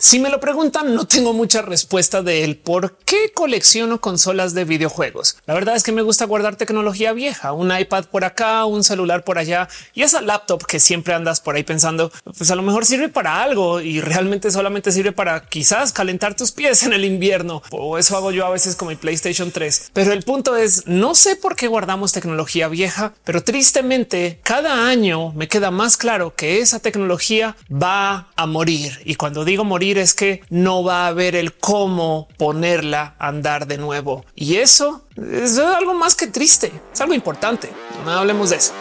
Si me lo preguntan, no tengo mucha respuesta de él. ¿Por qué colecciono consolas de videojuegos? La verdad es que me gusta guardar tecnología vieja, un iPad por acá, un celular por allá y esa laptop que siempre andas por ahí pensando, pues a lo mejor sirve para algo y realmente solamente sirve para quizás calentar tus pies en el invierno. O eso hago yo a veces con mi PlayStation 3. Pero el punto es, no sé por qué guardamos tecnología vieja, pero tristemente cada año me queda más claro que esa tecnología va a morir. Y cuando digo morir, es que no va a haber el cómo ponerla a andar de nuevo. Y eso es algo más que triste, es algo importante. No hablemos de eso.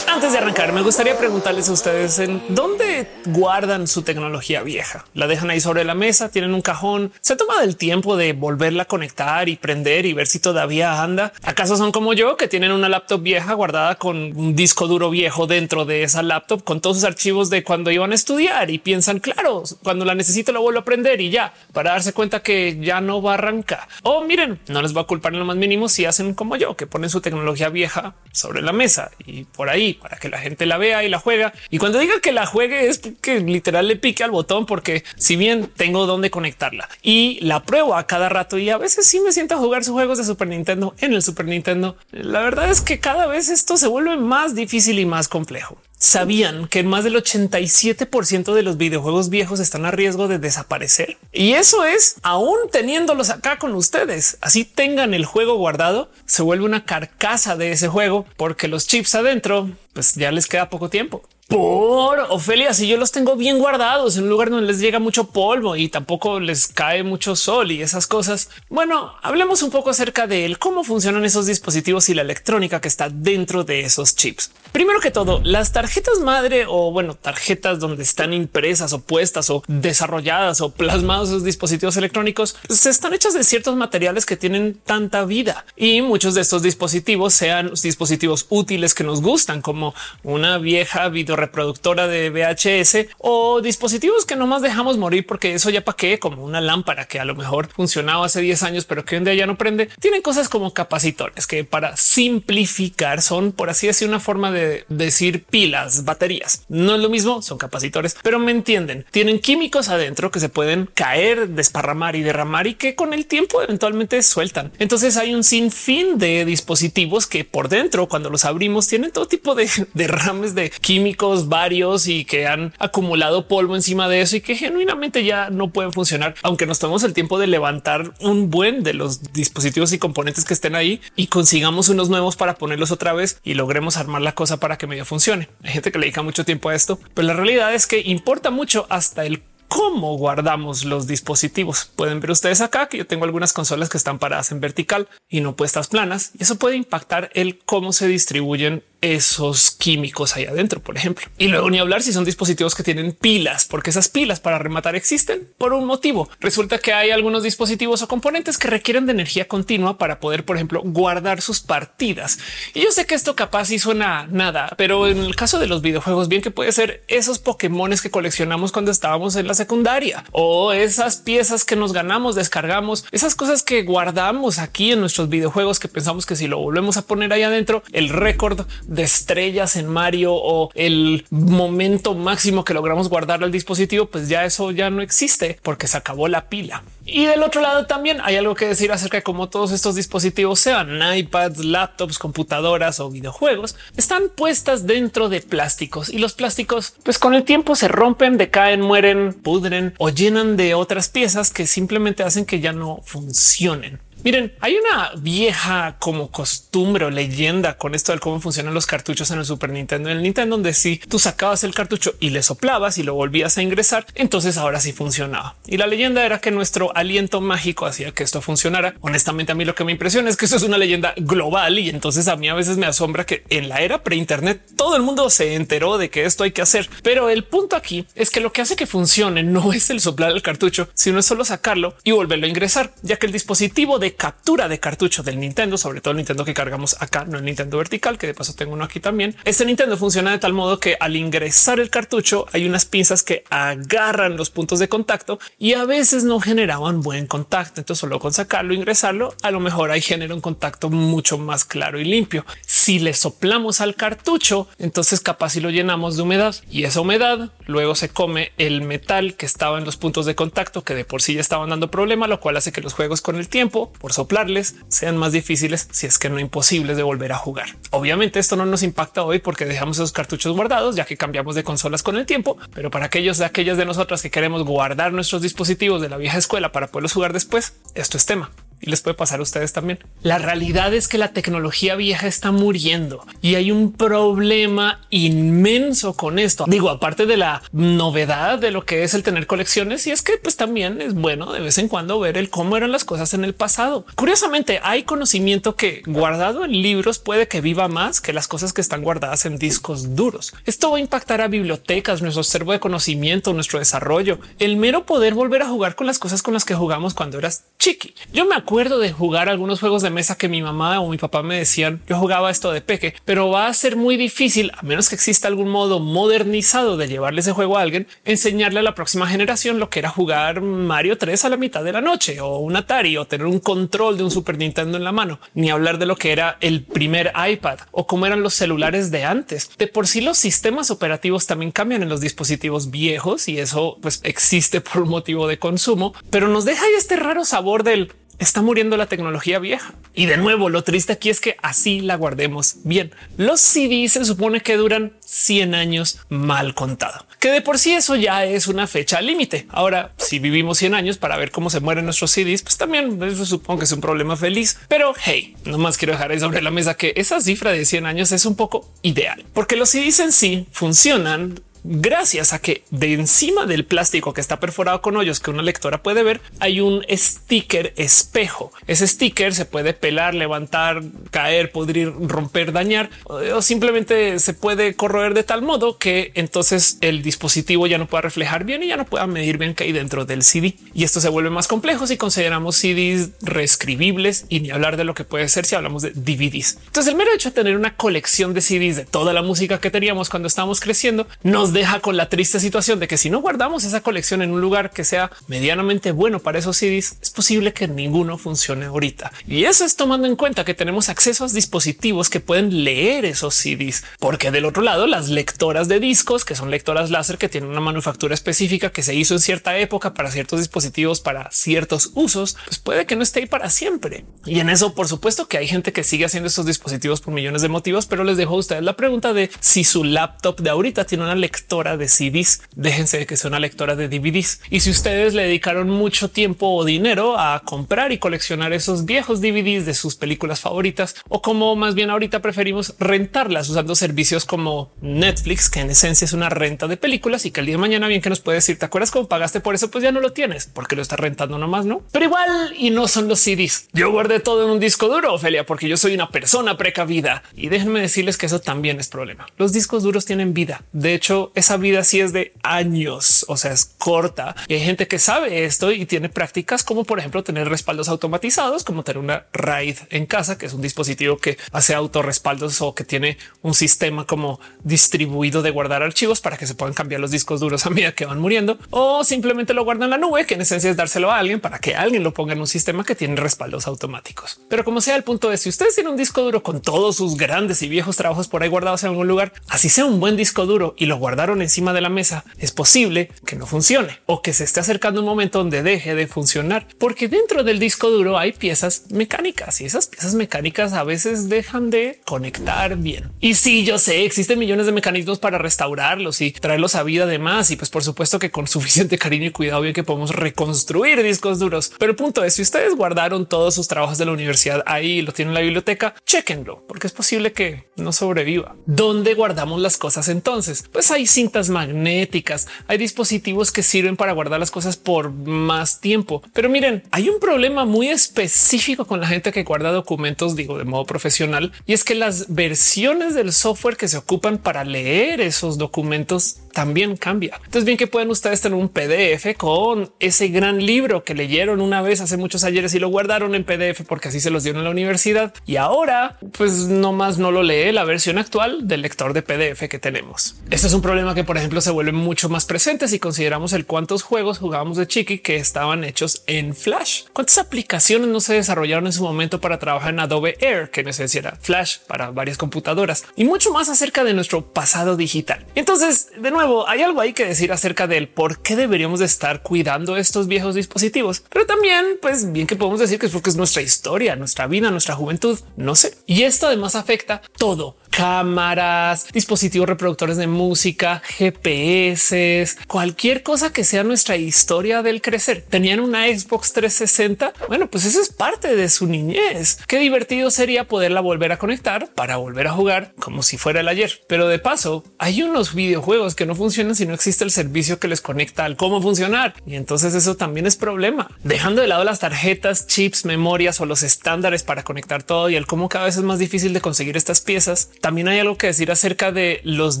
Antes de arrancar, me gustaría preguntarles a ustedes en dónde guardan su tecnología vieja. La dejan ahí sobre la mesa, tienen un cajón, se toma del tiempo de volverla a conectar y prender y ver si todavía anda. ¿Acaso son como yo que tienen una laptop vieja guardada con un disco duro viejo dentro de esa laptop con todos sus archivos de cuando iban a estudiar y piensan, claro, cuando la necesito lo vuelvo a prender y ya para darse cuenta que ya no va a arrancar? O miren, no les va a culpar en lo más mínimo si hacen como yo, que ponen su tecnología vieja sobre la mesa y por ahí para que la gente la vea y la juega. Y cuando diga que la juegue es que literal le pique al botón, porque si bien tengo dónde conectarla y la pruebo a cada rato y a veces sí me siento a jugar sus juegos de Super Nintendo en el Super Nintendo. La verdad es que cada vez esto se vuelve más difícil y más complejo sabían que más del 87% de los videojuegos viejos están a riesgo de desaparecer. Y eso es aún teniéndolos acá con ustedes. Así tengan el juego guardado, se vuelve una carcasa de ese juego porque los chips adentro, pues ya les queda poco tiempo por Ofelia, si yo los tengo bien guardados en un lugar donde les llega mucho polvo y tampoco les cae mucho sol y esas cosas. Bueno, hablemos un poco acerca de él, cómo funcionan esos dispositivos y la electrónica que está dentro de esos chips. Primero que todo, las tarjetas madre o bueno, tarjetas donde están impresas o puestas o desarrolladas o plasmados esos dispositivos electrónicos se están hechas de ciertos materiales que tienen tanta vida y muchos de estos dispositivos sean dispositivos útiles que nos gustan como una vieja video reproductora de VHS o dispositivos que nomás dejamos morir porque eso ya para qué, como una lámpara que a lo mejor funcionaba hace 10 años, pero que hoy en día ya no prende. Tienen cosas como capacitores que para simplificar son, por así decir, una forma de decir pilas, baterías. No es lo mismo, son capacitores, pero me entienden. Tienen químicos adentro que se pueden caer, desparramar y derramar y que con el tiempo eventualmente sueltan. Entonces hay un sinfín de dispositivos que por dentro, cuando los abrimos, tienen todo tipo de derrames de químicos varios y que han acumulado polvo encima de eso y que genuinamente ya no pueden funcionar, aunque nos tomemos el tiempo de levantar un buen de los dispositivos y componentes que estén ahí y consigamos unos nuevos para ponerlos otra vez y logremos armar la cosa para que medio funcione. Hay gente que le dedica mucho tiempo a esto, pero la realidad es que importa mucho hasta el cómo guardamos los dispositivos. Pueden ver ustedes acá que yo tengo algunas consolas que están paradas en vertical y no puestas planas y eso puede impactar el cómo se distribuyen esos químicos ahí adentro, por ejemplo. Y luego ni hablar si son dispositivos que tienen pilas, porque esas pilas para rematar existen por un motivo. Resulta que hay algunos dispositivos o componentes que requieren de energía continua para poder, por ejemplo, guardar sus partidas. Y yo sé que esto capaz y suena nada, pero en el caso de los videojuegos, bien que puede ser esos Pokémones que coleccionamos cuando estábamos en la secundaria o esas piezas que nos ganamos, descargamos, esas cosas que guardamos aquí en nuestros videojuegos que pensamos que si lo volvemos a poner ahí adentro, el récord de estrellas en Mario o el momento máximo que logramos guardar al dispositivo, pues ya eso ya no existe porque se acabó la pila. Y del otro lado también hay algo que decir acerca de cómo todos estos dispositivos, sean iPads, laptops, computadoras o videojuegos, están puestas dentro de plásticos y los plásticos, pues con el tiempo se rompen, decaen, mueren, pudren o llenan de otras piezas que simplemente hacen que ya no funcionen. Miren, hay una vieja como costumbre o leyenda con esto de cómo funcionan los cartuchos en el Super Nintendo. En el Nintendo, donde si tú sacabas el cartucho y le soplabas y lo volvías a ingresar, entonces ahora sí funcionaba. Y la leyenda era que nuestro aliento mágico hacía que esto funcionara. Honestamente, a mí lo que me impresiona es que eso es una leyenda global y entonces a mí a veces me asombra que en la era pre Internet todo el mundo se enteró de que esto hay que hacer. Pero el punto aquí es que lo que hace que funcione no es el soplar el cartucho, sino es solo sacarlo y volverlo a ingresar, ya que el dispositivo de captura de cartucho del Nintendo, sobre todo el Nintendo que cargamos acá, no el Nintendo vertical, que de paso tengo uno aquí también. Este Nintendo funciona de tal modo que al ingresar el cartucho hay unas pinzas que agarran los puntos de contacto y a veces no generaban buen contacto. Entonces solo con sacarlo, ingresarlo, a lo mejor ahí genera un contacto mucho más claro y limpio. Si le soplamos al cartucho, entonces capaz si lo llenamos de humedad y esa humedad luego se come el metal que estaba en los puntos de contacto que de por sí ya estaban dando problema, lo cual hace que los juegos con el tiempo por soplarles sean más difíciles si es que no imposibles de volver a jugar. Obviamente esto no nos impacta hoy porque dejamos esos cartuchos guardados ya que cambiamos de consolas con el tiempo, pero para aquellos de aquellas de nosotras que queremos guardar nuestros dispositivos de la vieja escuela para poderlos jugar después, esto es tema y les puede pasar a ustedes también. La realidad es que la tecnología vieja está muriendo y hay un problema inmenso con esto. Digo, aparte de la novedad de lo que es el tener colecciones, y es que pues también es bueno de vez en cuando ver el cómo eran las cosas en el pasado. Curiosamente, hay conocimiento que guardado en libros puede que viva más que las cosas que están guardadas en discos duros. Esto va a impactar a bibliotecas, nuestro acervo de conocimiento, nuestro desarrollo, el mero poder volver a jugar con las cosas con las que jugamos cuando eras chiqui. Yo me acuerdo acuerdo de jugar algunos juegos de mesa que mi mamá o mi papá me decían yo jugaba esto de peque, pero va a ser muy difícil, a menos que exista algún modo modernizado de llevarle ese juego a alguien, enseñarle a la próxima generación lo que era jugar Mario 3 a la mitad de la noche o un Atari o tener un control de un Super Nintendo en la mano, ni hablar de lo que era el primer iPad o cómo eran los celulares de antes. De por sí los sistemas operativos también cambian en los dispositivos viejos y eso pues existe por motivo de consumo, pero nos deja este raro sabor del está muriendo la tecnología vieja. Y de nuevo, lo triste aquí es que así la guardemos bien. Los CDs se supone que duran 100 años mal contado, que de por sí eso ya es una fecha límite. Ahora, si vivimos 100 años para ver cómo se mueren nuestros CDs, pues también eso supongo que es un problema feliz. Pero hey, nomás quiero dejar ahí sobre la mesa que esa cifra de 100 años es un poco ideal, porque los CDs en sí funcionan gracias a que de encima del plástico que está perforado con hoyos que una lectora puede ver, hay un sticker espejo. Ese sticker se puede pelar, levantar, caer, pudrir, romper, dañar o simplemente se puede corroer de tal modo que entonces el dispositivo ya no pueda reflejar bien y ya no pueda medir bien que hay dentro del CD. Y esto se vuelve más complejo si consideramos CDs reescribibles y ni hablar de lo que puede ser si hablamos de DVDs. Entonces el mero hecho de tener una colección de CDs de toda la música que teníamos cuando estábamos creciendo nos deja con la triste situación de que si no guardamos esa colección en un lugar que sea medianamente bueno para esos CDs, es posible que ninguno funcione ahorita. Y eso es tomando en cuenta que tenemos acceso a dispositivos que pueden leer esos CDs, porque del otro lado las lectoras de discos, que son lectoras láser que tienen una manufactura específica que se hizo en cierta época para ciertos dispositivos, para ciertos usos, pues puede que no esté ahí para siempre. Y en eso, por supuesto que hay gente que sigue haciendo estos dispositivos por millones de motivos, pero les dejo a ustedes la pregunta de si su laptop de ahorita tiene una lectura lectora de CDs, déjense de que sea una lectora de DVDs. Y si ustedes le dedicaron mucho tiempo o dinero a comprar y coleccionar esos viejos DVDs de sus películas favoritas, o como más bien ahorita preferimos rentarlas usando servicios como Netflix, que en esencia es una renta de películas y que el día de mañana bien que nos puede decir, ¿te acuerdas cómo pagaste por eso? Pues ya no lo tienes porque lo estás rentando nomás, no? Pero igual y no son los CDs. Yo guardé todo en un disco duro, Ophelia, porque yo soy una persona precavida y déjenme decirles que eso también es problema. Los discos duros tienen vida. De hecho, esa vida sí es de años, o sea, es corta. Y hay gente que sabe esto y tiene prácticas como por ejemplo tener respaldos automatizados, como tener una RAID en casa, que es un dispositivo que hace autorrespaldos o que tiene un sistema como distribuido de guardar archivos para que se puedan cambiar los discos duros a medida que van muriendo o simplemente lo guardan en la nube, que en esencia es dárselo a alguien para que alguien lo ponga en un sistema que tiene respaldos automáticos. Pero como sea el punto de si ustedes tienen un disco duro con todos sus grandes y viejos trabajos por ahí guardados en algún lugar, así sea un buen disco duro y lo guardan encima de la mesa, es posible que no funcione o que se esté acercando un momento donde deje de funcionar, porque dentro del disco duro hay piezas mecánicas y esas piezas mecánicas a veces dejan de conectar bien. Y si yo sé, existen millones de mecanismos para restaurarlos y traerlos a vida además. Y pues por supuesto que con suficiente cariño y cuidado bien que podemos reconstruir discos duros. Pero el punto es si ustedes guardaron todos sus trabajos de la universidad ahí y lo tienen en la biblioteca, chequenlo porque es posible que no sobreviva. ¿Dónde guardamos las cosas entonces? Pues hay cintas magnéticas, hay dispositivos que sirven para guardar las cosas por más tiempo. Pero miren, hay un problema muy específico con la gente que guarda documentos, digo, de modo profesional, y es que las versiones del software que se ocupan para leer esos documentos también cambia. Entonces bien que pueden ustedes tener un PDF con ese gran libro que leyeron una vez hace muchos ayeres y lo guardaron en PDF porque así se los dieron en la universidad y ahora pues no más no lo lee la versión actual del lector de PDF que tenemos. Esto es un problema que por ejemplo se vuelve mucho más presente si consideramos el cuántos juegos jugábamos de chiqui que estaban hechos en Flash. ¿Cuántas aplicaciones no se desarrollaron en su momento para trabajar en Adobe Air que necesitara Flash para varias computadoras y mucho más acerca de nuestro pasado digital? Entonces, de nuevo, hay algo ahí que decir acerca del por qué deberíamos de estar cuidando estos viejos dispositivos, pero también, pues bien que podemos decir que es porque es nuestra historia, nuestra vida, nuestra juventud, no sé. Y esto además afecta todo cámaras, dispositivos reproductores de música, GPS, cualquier cosa que sea nuestra historia del crecer. Tenían una Xbox 360. Bueno, pues eso es parte de su niñez. Qué divertido sería poderla volver a conectar para volver a jugar como si fuera el ayer. Pero de paso, hay unos videojuegos que no funcionan si no existe el servicio que les conecta al cómo funcionar. Y entonces eso también es problema. Dejando de lado las tarjetas, chips, memorias o los estándares para conectar todo y el cómo cada vez es más difícil de conseguir estas piezas, también hay algo que decir acerca de los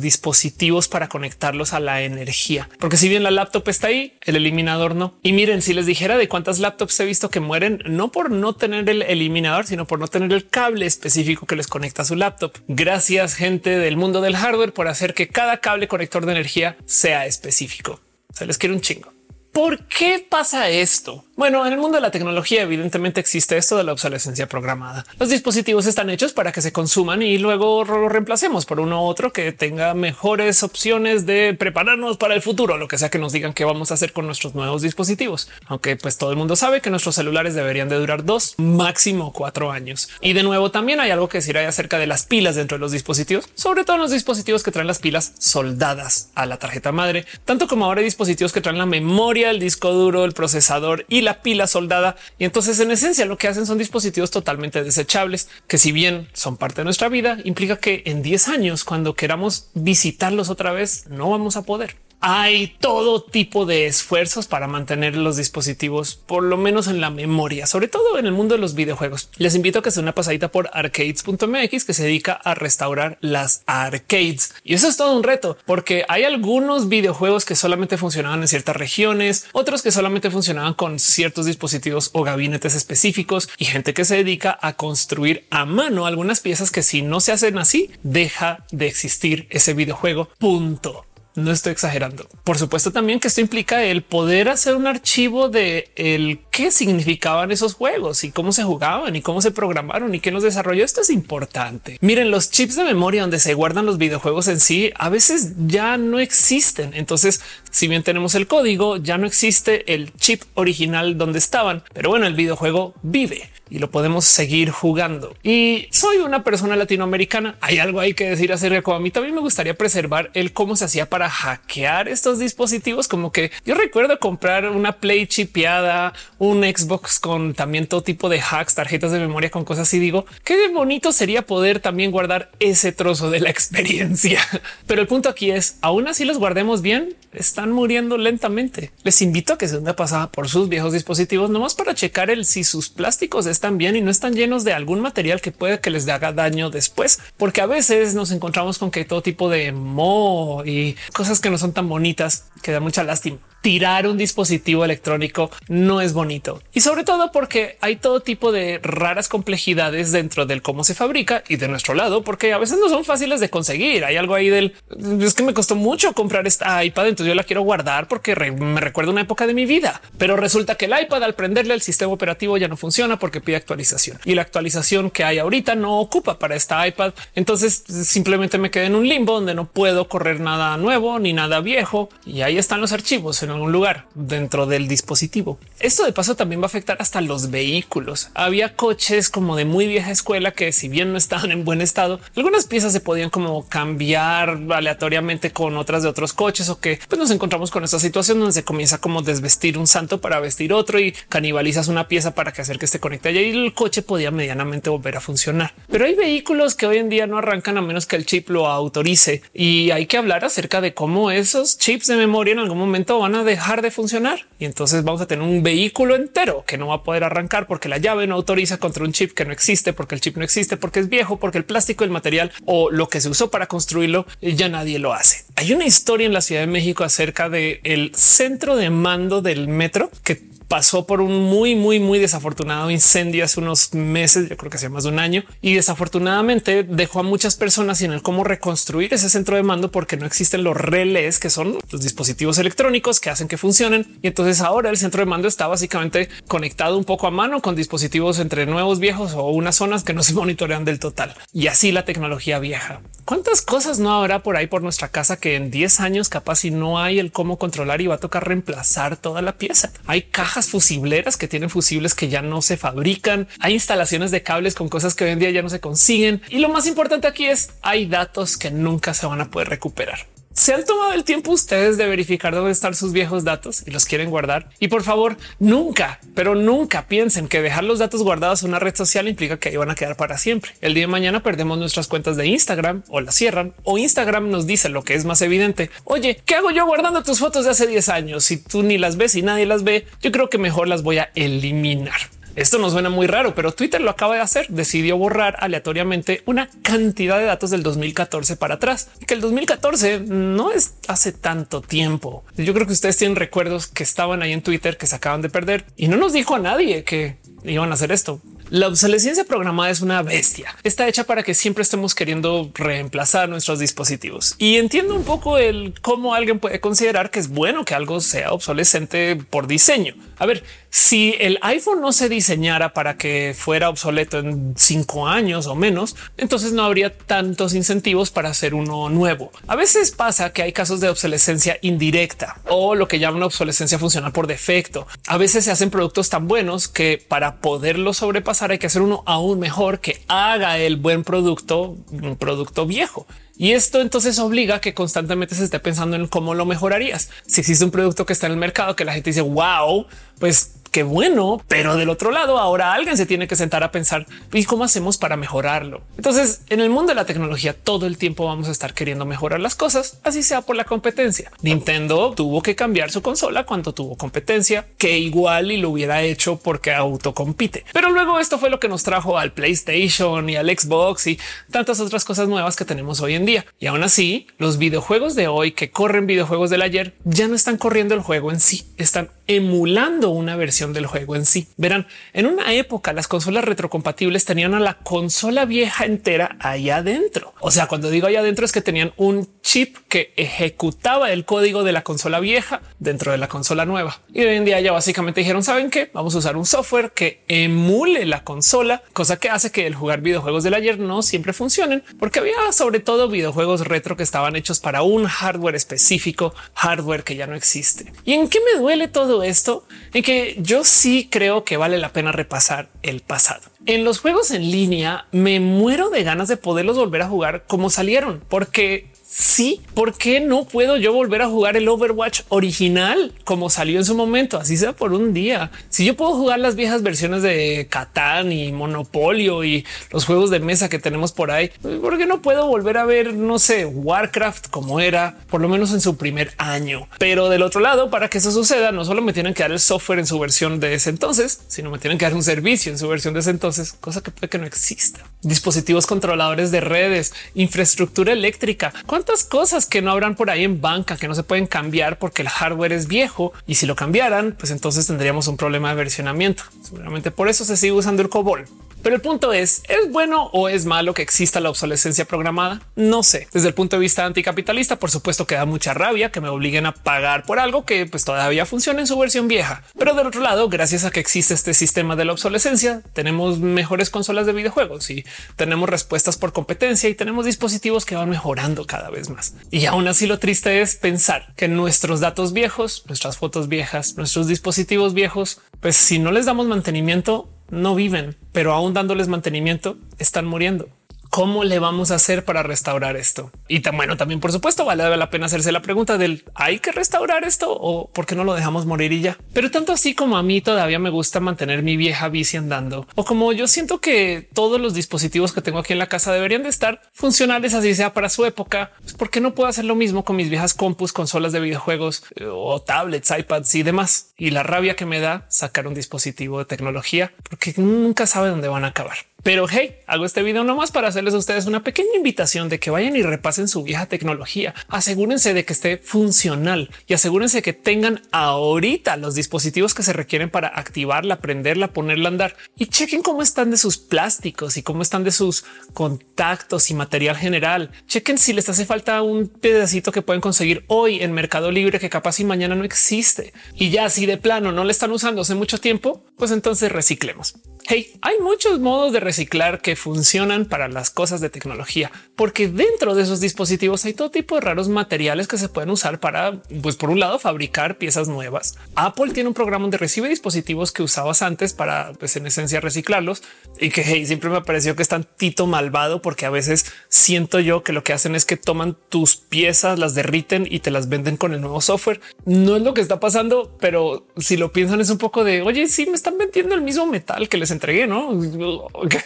dispositivos para conectarlos a la energía, porque si bien la laptop está ahí, el eliminador no. Y miren, si les dijera de cuántas laptops he visto que mueren, no por no tener el eliminador, sino por no tener el cable específico que les conecta a su laptop. Gracias gente del mundo del hardware por hacer que cada cable conector de energía sea específico. Se les quiere un chingo. ¿Por qué pasa esto? Bueno, en el mundo de la tecnología evidentemente existe esto de la obsolescencia programada. Los dispositivos están hechos para que se consuman y luego lo reemplacemos por uno u otro que tenga mejores opciones de prepararnos para el futuro, lo que sea que nos digan qué vamos a hacer con nuestros nuevos dispositivos. Aunque pues todo el mundo sabe que nuestros celulares deberían de durar dos, máximo cuatro años. Y de nuevo también hay algo que decir acerca de las pilas dentro de los dispositivos, sobre todo en los dispositivos que traen las pilas soldadas a la tarjeta madre, tanto como ahora hay dispositivos que traen la memoria, el disco duro, el procesador y la pila soldada. Y entonces en esencia lo que hacen son dispositivos totalmente desechables, que si bien son parte de nuestra vida, implica que en 10 años, cuando queramos visitarlos otra vez, no vamos a poder hay todo tipo de esfuerzos para mantener los dispositivos, por lo menos en la memoria, sobre todo en el mundo de los videojuegos. Les invito a que se una pasadita por arcades.mx que se dedica a restaurar las arcades. Y eso es todo un reto, porque hay algunos videojuegos que solamente funcionaban en ciertas regiones, otros que solamente funcionaban con ciertos dispositivos o gabinetes específicos y gente que se dedica a construir a mano algunas piezas que si no se hacen así, deja de existir ese videojuego. Punto. No estoy exagerando. Por supuesto también que esto implica el poder hacer un archivo de el qué significaban esos juegos y cómo se jugaban y cómo se programaron y quién los desarrolló. Esto es importante. Miren, los chips de memoria donde se guardan los videojuegos en sí a veces ya no existen. Entonces, si bien tenemos el código, ya no existe el chip original donde estaban. Pero bueno, el videojuego vive y lo podemos seguir jugando. Y soy una persona latinoamericana. Hay algo ahí que decir acerca de cómo a mí también me gustaría preservar el cómo se hacía para hackear estos dispositivos. Como que yo recuerdo comprar una Play chipeada, un Xbox con también todo tipo de hacks, tarjetas de memoria con cosas y digo qué bonito sería poder también guardar ese trozo de la experiencia. Pero el punto aquí es aún así los guardemos bien, están muriendo lentamente. Les invito a que se una pasada por sus viejos dispositivos nomás para checar el si sus plásticos están bien y no están llenos de algún material que puede que les haga daño después, porque a veces nos encontramos con que todo tipo de mo y cosas que no son tan bonitas que da mucha lástima tirar un dispositivo electrónico no es bonito y sobre todo porque hay todo tipo de raras complejidades dentro del cómo se fabrica y de nuestro lado, porque a veces no son fáciles de conseguir. Hay algo ahí del es que me costó mucho comprar esta iPad, entonces yo la quiero guardar porque me recuerda una época de mi vida, pero resulta que el iPad al prenderle el sistema operativo ya no funciona porque pide actualización y la actualización que hay ahorita no ocupa para esta iPad. Entonces simplemente me quedé en un limbo donde no puedo correr nada nuevo ni nada viejo y ahí están los archivos algún lugar dentro del dispositivo. Esto de paso también va a afectar hasta los vehículos. Había coches como de muy vieja escuela que si bien no estaban en buen estado, algunas piezas se podían como cambiar aleatoriamente con otras de otros coches o que pues nos encontramos con esta situación donde se comienza como desvestir un santo para vestir otro y canibalizas una pieza para que hacer que conecte allá y el coche podía medianamente volver a funcionar. Pero hay vehículos que hoy en día no arrancan a menos que el chip lo autorice y hay que hablar acerca de cómo esos chips de memoria en algún momento van a dejar de funcionar y entonces vamos a tener un vehículo entero que no va a poder arrancar porque la llave no autoriza contra un chip que no existe, porque el chip no existe, porque es viejo, porque el plástico, el material o lo que se usó para construirlo ya nadie lo hace. Hay una historia en la Ciudad de México acerca de el centro de mando del metro que pasó por un muy, muy, muy desafortunado incendio hace unos meses, yo creo que hace más de un año, y desafortunadamente dejó a muchas personas sin el cómo reconstruir ese centro de mando porque no existen los relés, que son los dispositivos electrónicos que hacen que funcionen. Y entonces ahora el centro de mando está básicamente conectado un poco a mano con dispositivos entre nuevos viejos o unas zonas que no se monitorean del total. Y así la tecnología vieja. ¿Cuántas cosas no habrá por ahí por nuestra casa que en 10 años capaz si no hay el cómo controlar y va a tocar reemplazar toda la pieza? Hay cajas fusibleras que tienen fusibles que ya no se fabrican. Hay instalaciones de cables con cosas que hoy en día ya no se consiguen. Y lo más importante aquí es hay datos que nunca se van a poder recuperar se han tomado el tiempo ustedes de verificar dónde están sus viejos datos y los quieren guardar. Y por favor, nunca, pero nunca piensen que dejar los datos guardados en una red social implica que ahí van a quedar para siempre. El día de mañana perdemos nuestras cuentas de Instagram o las cierran o Instagram nos dice lo que es más evidente. Oye, ¿qué hago yo guardando tus fotos de hace 10 años? Si tú ni las ves y nadie las ve, yo creo que mejor las voy a eliminar. Esto no suena muy raro, pero Twitter lo acaba de hacer. Decidió borrar aleatoriamente una cantidad de datos del 2014 para atrás, que el 2014 no es hace tanto tiempo. Yo creo que ustedes tienen recuerdos que estaban ahí en Twitter que se acaban de perder y no nos dijo a nadie que iban a hacer esto. La obsolescencia programada es una bestia. Está hecha para que siempre estemos queriendo reemplazar nuestros dispositivos. Y entiendo un poco el cómo alguien puede considerar que es bueno que algo sea obsolescente por diseño. A ver, si el iPhone no se diseñara para que fuera obsoleto en cinco años o menos, entonces no habría tantos incentivos para hacer uno nuevo. A veces pasa que hay casos de obsolescencia indirecta o lo que llaman obsolescencia funcional por defecto. A veces se hacen productos tan buenos que para poderlo sobrepasar hay que hacer uno aún mejor que haga el buen producto, un producto viejo. Y esto entonces obliga a que constantemente se esté pensando en cómo lo mejorarías. Si existe un producto que está en el mercado que la gente dice wow, pues qué bueno, pero del otro lado ahora alguien se tiene que sentar a pensar y cómo hacemos para mejorarlo. Entonces, en el mundo de la tecnología todo el tiempo vamos a estar queriendo mejorar las cosas, así sea por la competencia. Nintendo tuvo que cambiar su consola cuando tuvo competencia, que igual y lo hubiera hecho porque autocompite. Pero luego esto fue lo que nos trajo al PlayStation y al Xbox y tantas otras cosas nuevas que tenemos hoy en día. Y aún así, los videojuegos de hoy que corren videojuegos del ayer ya no están corriendo el juego en sí, están emulando una versión del juego en sí. Verán, en una época las consolas retrocompatibles tenían a la consola vieja entera ahí adentro. O sea, cuando digo ahí adentro es que tenían un chip que ejecutaba el código de la consola vieja dentro de la consola nueva. Y hoy en día ya básicamente dijeron, ¿saben qué? Vamos a usar un software que emule la consola, cosa que hace que el jugar videojuegos del ayer no siempre funcionen, porque había sobre todo videojuegos retro que estaban hechos para un hardware específico, hardware que ya no existe. ¿Y en qué me duele todo esto en que yo sí creo que vale la pena repasar el pasado. En los juegos en línea me muero de ganas de poderlos volver a jugar como salieron, porque sí, ¿por qué no puedo yo volver a jugar el Overwatch original como salió en su momento? Así sea por un día. Si yo puedo jugar las viejas versiones de Catán y Monopolio y los juegos de mesa que tenemos por ahí, ¿por qué no puedo volver a ver, no sé, Warcraft como era, por lo menos en su primer año? Pero del otro lado, para que eso suceda, no solo me tienen que dar el software en su versión de ese entonces, sino me tienen que dar un servicio en su versión de ese entonces, cosa que puede que no exista. Dispositivos controladores de redes, infraestructura eléctrica cuántas cosas que no habrán por ahí en banca que no se pueden cambiar porque el hardware es viejo y si lo cambiaran, pues entonces tendríamos un problema de versionamiento. Seguramente por eso se sigue usando el COBOL. Pero el punto es, ¿es bueno o es malo que exista la obsolescencia programada? No sé. Desde el punto de vista anticapitalista, por supuesto que da mucha rabia que me obliguen a pagar por algo que pues todavía funciona en su versión vieja. Pero del otro lado, gracias a que existe este sistema de la obsolescencia, tenemos mejores consolas de videojuegos y tenemos respuestas por competencia y tenemos dispositivos que van mejorando cada vez más. Y aún así lo triste es pensar que nuestros datos viejos, nuestras fotos viejas, nuestros dispositivos viejos, pues si no les damos mantenimiento, no viven, pero aún dándoles mantenimiento están muriendo. ¿Cómo le vamos a hacer para restaurar esto? Y bueno, también por supuesto vale la pena hacerse la pregunta del hay que restaurar esto o por qué no lo dejamos morir y ya. Pero tanto así como a mí todavía me gusta mantener mi vieja bici andando o como yo siento que todos los dispositivos que tengo aquí en la casa deberían de estar funcionales, así sea para su época, pues ¿por qué no puedo hacer lo mismo con mis viejas compus, consolas de videojuegos o tablets, iPads y demás? Y la rabia que me da sacar un dispositivo de tecnología porque nunca sabe dónde van a acabar. Pero hey, hago este video nomás para hacerles a ustedes una pequeña invitación de que vayan y repasen su vieja tecnología. Asegúrense de que esté funcional y asegúrense que tengan ahorita los dispositivos que se requieren para activarla, prenderla, ponerla a andar y chequen cómo están de sus plásticos y cómo están de sus contactos y material general. Chequen si les hace falta un pedacito que pueden conseguir hoy en Mercado Libre que capaz y mañana no existe. Y ya si de plano no le están usando hace mucho tiempo, pues entonces reciclemos. Hey, hay muchos modos de reciclar que funcionan para las cosas de tecnología, porque dentro de esos dispositivos hay todo tipo de raros materiales que se pueden usar para, pues por un lado, fabricar piezas nuevas. Apple tiene un programa donde recibe dispositivos que usabas antes para, pues en esencia, reciclarlos y que hey, siempre me pareció que es tantito malvado porque a veces siento yo que lo que hacen es que toman tus piezas, las derriten y te las venden con el nuevo software. No es lo que está pasando, pero si lo piensan es un poco de oye, si me están vendiendo el mismo metal que les entregué, no? ok,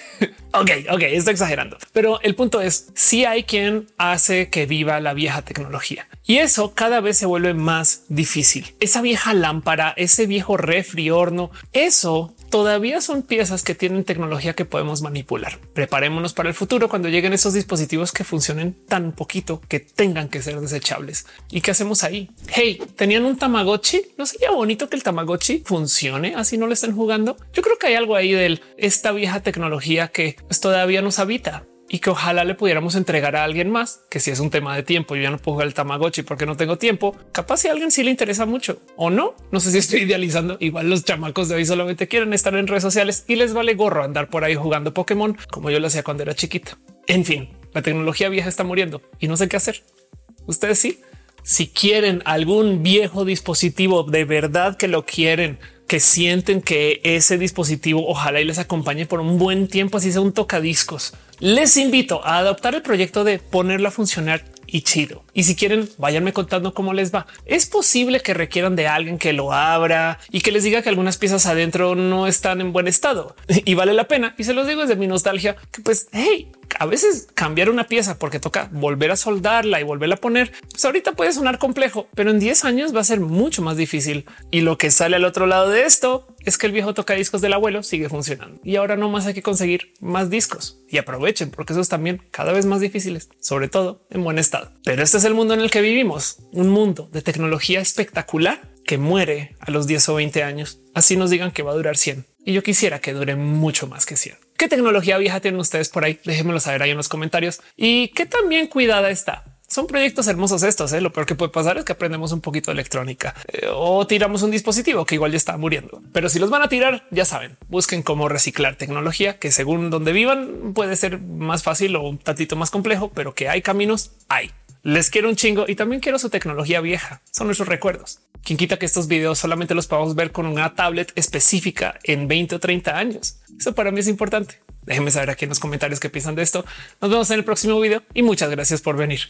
ok, estoy exagerando, pero el punto es si hay quien hace que viva la vieja tecnología y eso cada vez se vuelve más difícil. Esa vieja lámpara, ese viejo refri horno, eso todavía son piezas que tienen tecnología que podemos manipular. Preparémonos para el futuro cuando lleguen esos dispositivos que funcionen tan poquito que tengan que ser desechables. ¿Y qué hacemos ahí? Hey, tenían un Tamagotchi. No sería bonito que el Tamagotchi funcione así no le estén jugando. Yo creo que hay algo ahí de esta vieja tecnología que pues, todavía nos habita y que ojalá le pudiéramos entregar a alguien más, que si es un tema de tiempo, yo ya no puedo jugar el Tamagotchi porque no tengo tiempo, capaz si a alguien sí le interesa mucho o no, no sé si estoy idealizando, igual los chamacos de hoy solamente quieren estar en redes sociales y les vale gorro andar por ahí jugando Pokémon como yo lo hacía cuando era chiquita. En fin, la tecnología vieja está muriendo y no sé qué hacer. Ustedes sí, si quieren algún viejo dispositivo de verdad que lo quieren, que sienten que ese dispositivo ojalá y les acompañe por un buen tiempo, así sea un tocadiscos. Les invito a adoptar el proyecto de ponerlo a funcionar y chido. Y si quieren, váyanme contando cómo les va. Es posible que requieran de alguien que lo abra y que les diga que algunas piezas adentro no están en buen estado y vale la pena. Y se los digo desde mi nostalgia que pues hey, a veces cambiar una pieza porque toca volver a soldarla y volverla a poner. Pues ahorita puede sonar complejo, pero en 10 años va a ser mucho más difícil. Y lo que sale al otro lado de esto es que el viejo tocadiscos del abuelo sigue funcionando y ahora no más hay que conseguir más discos y aprovechen porque esos también cada vez más difíciles, sobre todo en buen estado. Pero este es el mundo en el que vivimos, un mundo de tecnología espectacular que muere a los 10 o 20 años. Así nos digan que va a durar 100 y yo quisiera que dure mucho más que 100. ¿Qué tecnología vieja tienen ustedes por ahí? Déjenmelo saber ahí en los comentarios y qué también cuidada está. Son proyectos hermosos estos. ¿eh? Lo peor que puede pasar es que aprendemos un poquito de electrónica eh, o tiramos un dispositivo que igual ya está muriendo. Pero si los van a tirar, ya saben, busquen cómo reciclar tecnología que según donde vivan puede ser más fácil o un tantito más complejo, pero que hay caminos, hay. Les quiero un chingo y también quiero su tecnología vieja. Son nuestros recuerdos. Quien quita que estos videos solamente los podamos ver con una tablet específica en 20 o 30 años. Eso para mí es importante. Déjenme saber aquí en los comentarios qué piensan de esto. Nos vemos en el próximo video y muchas gracias por venir.